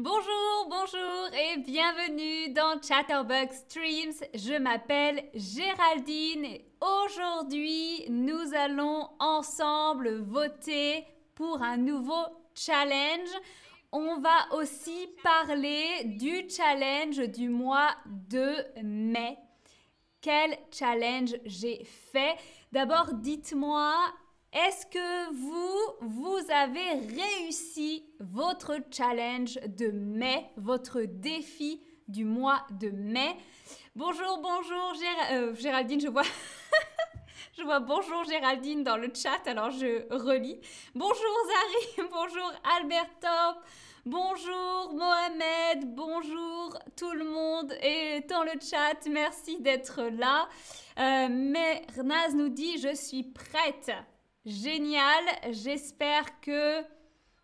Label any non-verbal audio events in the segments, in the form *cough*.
Bonjour, bonjour et bienvenue dans Chatterbug Streams. Je m'appelle Géraldine et aujourd'hui nous allons ensemble voter pour un nouveau challenge. On va aussi parler du challenge du mois de mai. Quel challenge j'ai fait? D'abord, dites-moi est-ce que vous, vous avez réussi votre challenge de mai, votre défi du mois de mai? Bonjour, bonjour euh, Géraldine, je vois... *laughs* je vois bonjour Géraldine dans le chat, alors je relis. Bonjour Zari, *laughs* bonjour Alberto, bonjour Mohamed, bonjour tout le monde et dans le chat, merci d'être là. Euh, Mernaz nous dit je suis prête. Génial, j'espère que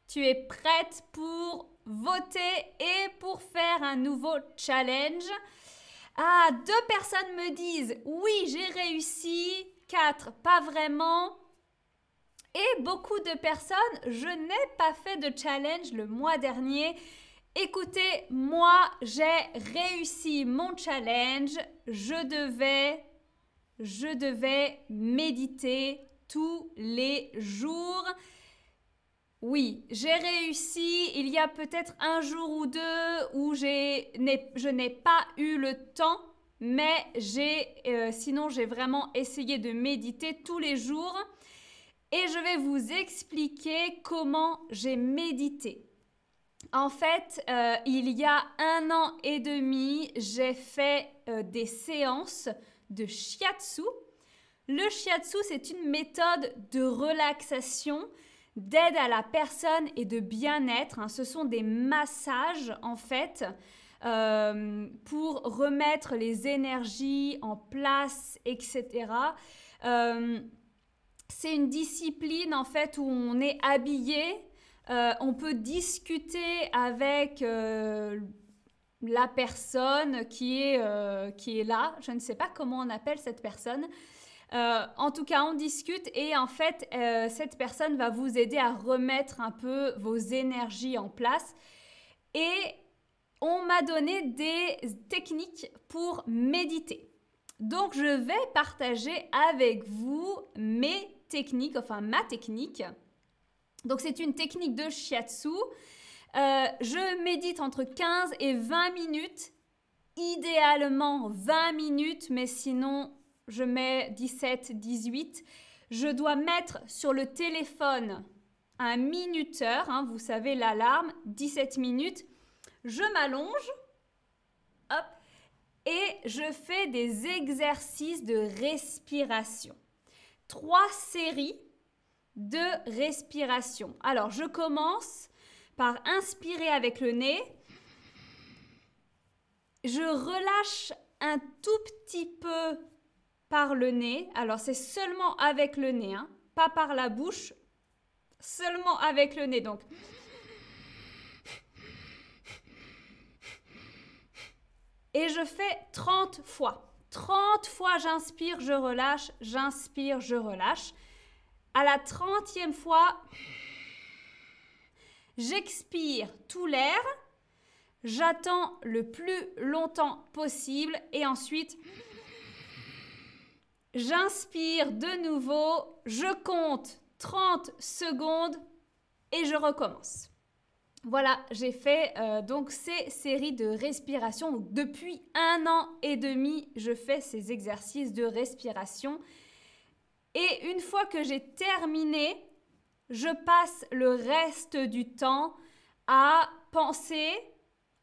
tu es prête pour voter et pour faire un nouveau challenge. Ah, deux personnes me disent oui, j'ai réussi, quatre, pas vraiment. Et beaucoup de personnes, je n'ai pas fait de challenge le mois dernier. Écoutez, moi, j'ai réussi mon challenge. Je devais, je devais méditer tous les jours. Oui, j'ai réussi. Il y a peut-être un jour ou deux où je n'ai pas eu le temps, mais euh, sinon j'ai vraiment essayé de méditer tous les jours. Et je vais vous expliquer comment j'ai médité. En fait, euh, il y a un an et demi, j'ai fait euh, des séances de shiatsu. Le shiatsu, c'est une méthode de relaxation, d'aide à la personne et de bien-être. Hein. Ce sont des massages, en fait, euh, pour remettre les énergies en place, etc. Euh, c'est une discipline, en fait, où on est habillé. Euh, on peut discuter avec la personne qui est, qui est là. Je ne sais pas comment on appelle cette personne. Euh, en tout cas, on discute et en fait, euh, cette personne va vous aider à remettre un peu vos énergies en place. Et on m'a donné des techniques pour méditer. Donc, je vais partager avec vous mes techniques, enfin ma technique. Donc, c'est une technique de shiatsu. Euh, je médite entre 15 et 20 minutes, idéalement 20 minutes, mais sinon je mets 17, 18. Je dois mettre sur le téléphone un minuteur, hein, vous savez l'alarme, 17 minutes. Je m'allonge, et je fais des exercices de respiration. Trois séries de respiration. Alors, je commence par inspirer avec le nez. Je relâche un tout petit peu le nez. Alors c'est seulement avec le nez, hein, pas par la bouche, seulement avec le nez. Donc et je fais 30 fois. 30 fois j'inspire, je relâche, j'inspire, je relâche. À la 30e fois, j'expire tout l'air, j'attends le plus longtemps possible et ensuite J'inspire de nouveau, je compte 30 secondes et je recommence. Voilà, j'ai fait euh, donc ces séries de respiration. depuis un an et demi, je fais ces exercices de respiration. Et une fois que j'ai terminé, je passe le reste du temps à penser,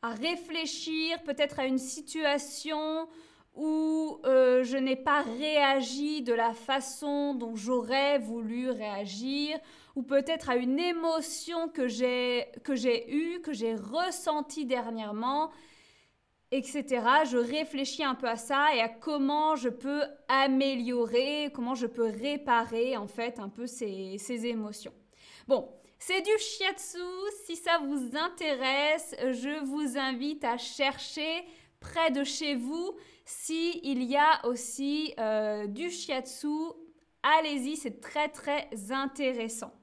à réfléchir peut-être à une situation où euh, je n'ai pas réagi de la façon dont j'aurais voulu réagir, ou peut-être à une émotion que j'ai eue, que j'ai ressentie dernièrement, etc. Je réfléchis un peu à ça et à comment je peux améliorer, comment je peux réparer en fait un peu ces, ces émotions. Bon, c'est du shiatsu. Si ça vous intéresse, je vous invite à chercher près de chez vous si il y a aussi euh, du shiatsu, allez-y, c'est très très intéressant.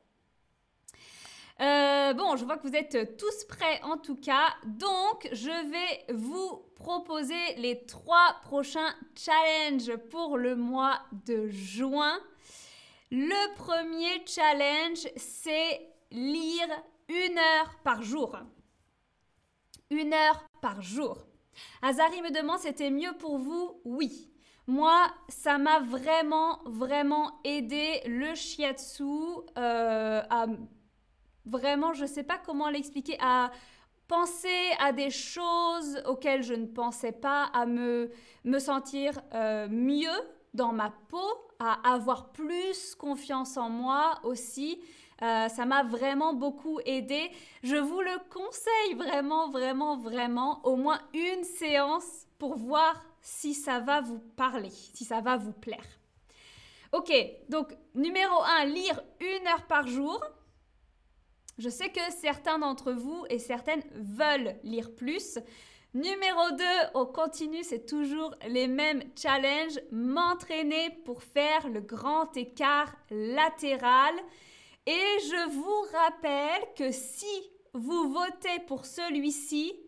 Euh, bon, je vois que vous êtes tous prêts en tout cas. Donc, je vais vous proposer les trois prochains challenges pour le mois de juin. Le premier challenge, c'est lire une heure par jour. Une heure par jour. Azari me demande, c'était mieux pour vous? Oui. Moi, ça m'a vraiment, vraiment aidé le shiatsu euh, à vraiment, je ne sais pas comment l'expliquer, à penser à des choses auxquelles je ne pensais pas, à me, me sentir euh, mieux dans ma peau, à avoir plus confiance en moi aussi. Euh, ça m'a vraiment beaucoup aidé. Je vous le conseille vraiment, vraiment, vraiment, au moins une séance pour voir si ça va vous parler, si ça va vous plaire. Ok, donc numéro 1, lire une heure par jour. Je sais que certains d'entre vous et certaines veulent lire plus. Numéro 2, on continue, c'est toujours les mêmes challenges. M'entraîner pour faire le grand écart latéral. Et je vous rappelle que si vous votez pour celui-ci,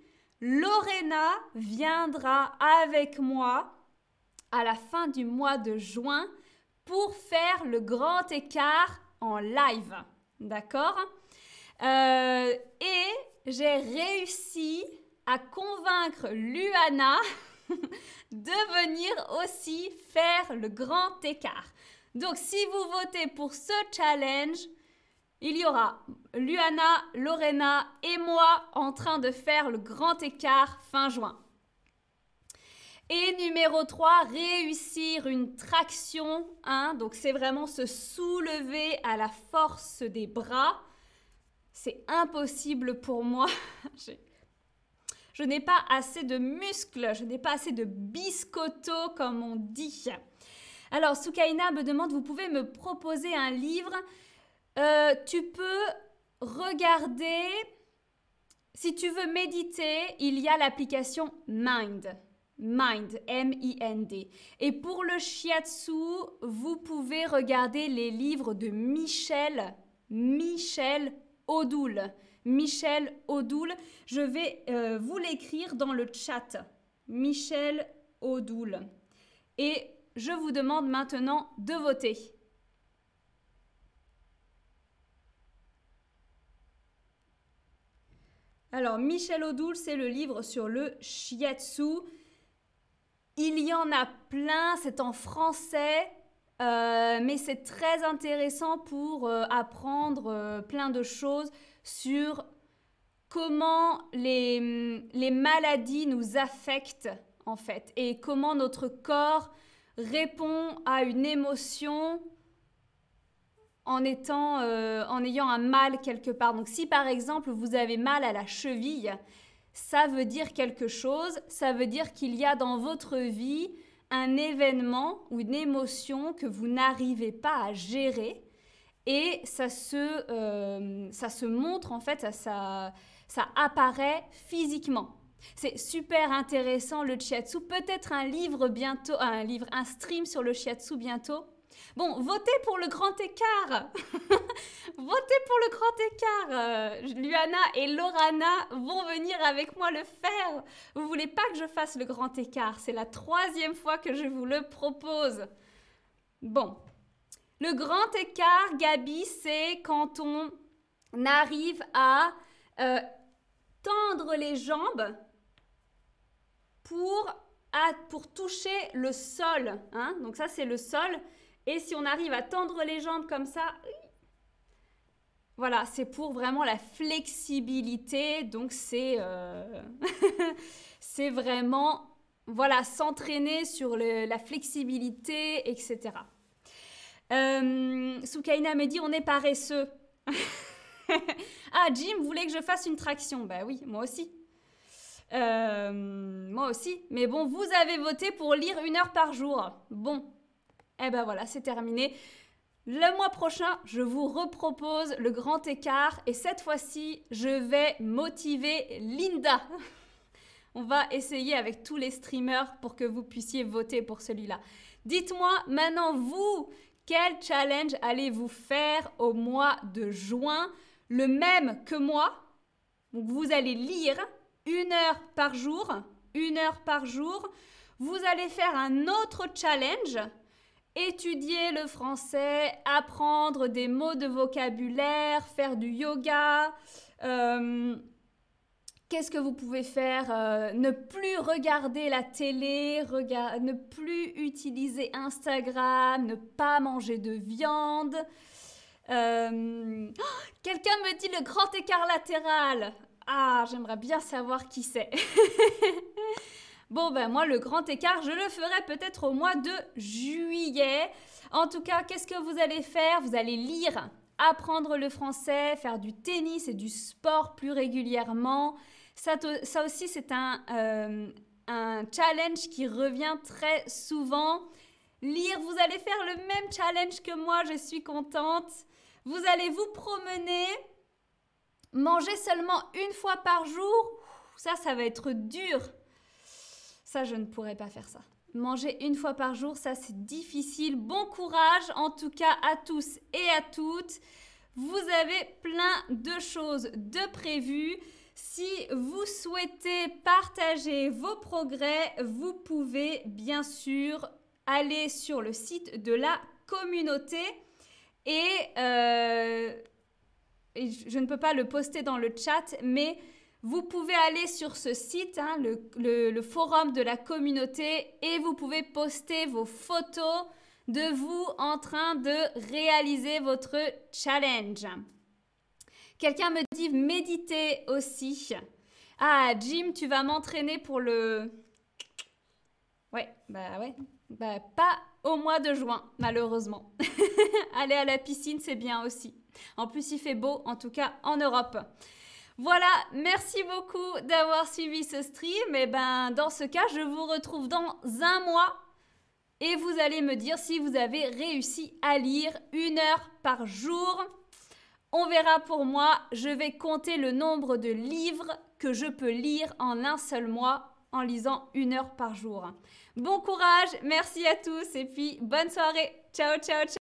Lorena viendra avec moi à la fin du mois de juin pour faire le grand écart en live. D'accord? Euh, Et j'ai réussi à convaincre Luana *laughs* de venir aussi faire le grand écart. Donc si vous votez pour ce challenge, il y aura Luana, Lorena et moi en train de faire le grand écart fin juin. Et numéro 3, réussir une traction. Hein, donc c'est vraiment se soulever à la force des bras. C'est impossible pour moi. *laughs* je n'ai pas assez de muscles, je n'ai pas assez de biscotto comme on dit. Alors Soukaina me demande, vous pouvez me proposer un livre euh, tu peux regarder, si tu veux méditer, il y a l'application Mind. Mind, M-I-N-D. Et pour le shiatsu, vous pouvez regarder les livres de Michel, Michel Odoul. Michel Odoul, je vais euh, vous l'écrire dans le chat. Michel Odoul. Et je vous demande maintenant de voter. Alors, Michel Odoul, c'est le livre sur le shiatsu. Il y en a plein, c'est en français, euh, mais c'est très intéressant pour euh, apprendre euh, plein de choses sur comment les, les maladies nous affectent en fait et comment notre corps répond à une émotion euh, en ayant un mal quelque part. Donc si par exemple vous avez mal à la cheville, ça veut dire quelque chose, ça veut dire qu'il y a dans votre vie un événement ou une émotion que vous n'arrivez pas à gérer et ça se, euh, ça se montre en fait, ça, ça, apparaît physiquement. C'est super intéressant le shiatsu, peut-être un livre bientôt, un livre, un stream sur le shiatsu bientôt. Bon, votez pour le grand écart. *laughs* votez pour le grand écart. Euh, Luana et Lorana vont venir avec moi le faire. Vous voulez pas que je fasse le grand écart? C'est la troisième fois que je vous le propose. Bon, le grand écart, Gabi, c'est quand on arrive à euh, tendre les jambes pour, pour toucher le sol. Hein. Donc ça, c'est le sol. Et si on arrive à tendre les jambes comme ça, voilà, c'est pour vraiment la flexibilité. Donc c'est euh, *laughs* vraiment voilà s'entraîner sur la flexibilité, etc. Euh, Soukaina me dit on est paresseux. *laughs* ah Jim voulait que je fasse une traction. Bah oui, moi aussi. Euh, moi aussi. Mais bon, vous avez voté pour lire une heure par jour. Bon, eh ben voilà, c'est terminé. Le mois prochain, je vous repropose le grand écart et cette fois-ci, je vais motiver Linda. *laughs* On va essayer avec tous les streamers pour que vous puissiez voter pour celui-là. Dites-moi maintenant, vous, quel challenge allez-vous faire au mois de juin? Le même que moi. Vous allez lire une heure par jour, une heure par jour. Vous allez faire un autre challenge, étudier le français, apprendre des mots de vocabulaire, faire du yoga. Euh, Qu'est-ce que vous pouvez faire euh, Ne plus regarder la télé, ne plus utiliser Instagram, ne pas manger de viande. Euh, *gasps* quelqu'un me dit le grand écart latéral. Ah, j'aimerais bien savoir qui c'est. *laughs* bon, ben moi, le grand écart, je le ferai peut-être au mois de juillet. En tout cas, qu'est-ce que vous allez faire? Vous allez lire, apprendre le français, faire du tennis et du sport plus régulièrement. Ça, aussi, c'est un, euh, un challenge qui revient très souvent. Lire, vous allez faire le même challenge que moi, je suis contente. Vous allez vous promener, manger seulement une fois par jour. Ça, ça va être dur. Ça, je ne pourrais pas faire ça. Manger une fois par jour, ça c'est difficile. Bon courage en tout cas à tous et à toutes. Vous avez plein de choses de prévues. Si vous souhaitez partager vos progrès, vous pouvez bien sûr aller sur le site de la communauté et, euh, je ne peux pas le poster dans le chat, mais vous pouvez aller sur ce site, hein, le, forum de la communauté, et vous pouvez poster vos photos de vous en train de réaliser votre challenge. Quelqu'un me dit méditer aussi. Ah, Jim, tu vas m'entraîner pour le... Ouais, bah ouais. Bah pas au mois de juin, malheureusement. *laughs* Aller à la piscine, c'est bien aussi. En plus, il fait beau, en tout cas en Europe. Voilà, merci beaucoup d'avoir suivi ce stream. Et ben, dans ce cas, je vous retrouve dans un mois et vous allez me dire si vous avez réussi à lire une heure par jour. On verra pour moi, je vais compter le nombre de livres que je peux lire en un seul mois en lisant une heure par jour. Bon courage, merci à tous et puis bonne soirée. Ciao, ciao, ciao.